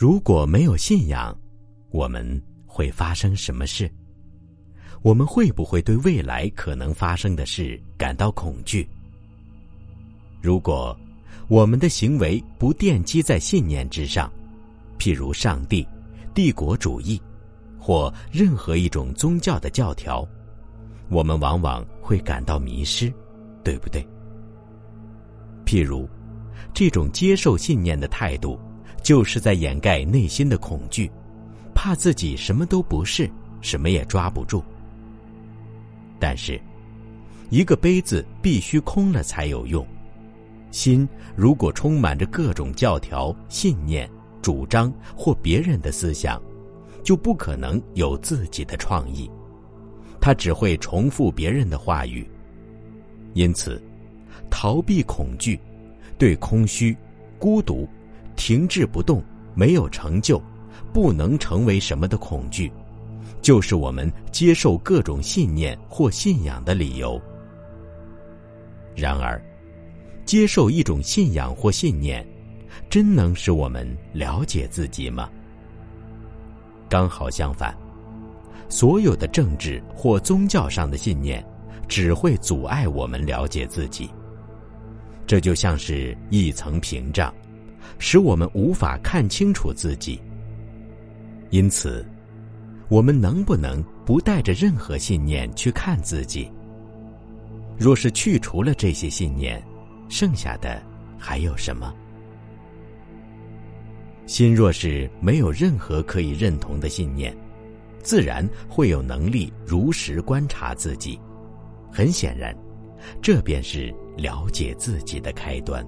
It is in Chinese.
如果没有信仰，我们会发生什么事？我们会不会对未来可能发生的事感到恐惧？如果我们的行为不奠基在信念之上，譬如上帝、帝国主义，或任何一种宗教的教条，我们往往会感到迷失，对不对？譬如，这种接受信念的态度，就是在掩盖内心的恐惧，怕自己什么都不是，什么也抓不住。但是，一个杯子必须空了才有用。心如果充满着各种教条、信念、主张或别人的思想，就不可能有自己的创意。他只会重复别人的话语。因此，逃避恐惧，对空虚、孤独、停滞不动、没有成就、不能成为什么的恐惧，就是我们接受各种信念或信仰的理由。然而。接受一种信仰或信念，真能使我们了解自己吗？刚好相反，所有的政治或宗教上的信念，只会阻碍我们了解自己。这就像是一层屏障，使我们无法看清楚自己。因此，我们能不能不带着任何信念去看自己？若是去除了这些信念，剩下的还有什么？心若是没有任何可以认同的信念，自然会有能力如实观察自己。很显然，这便是了解自己的开端。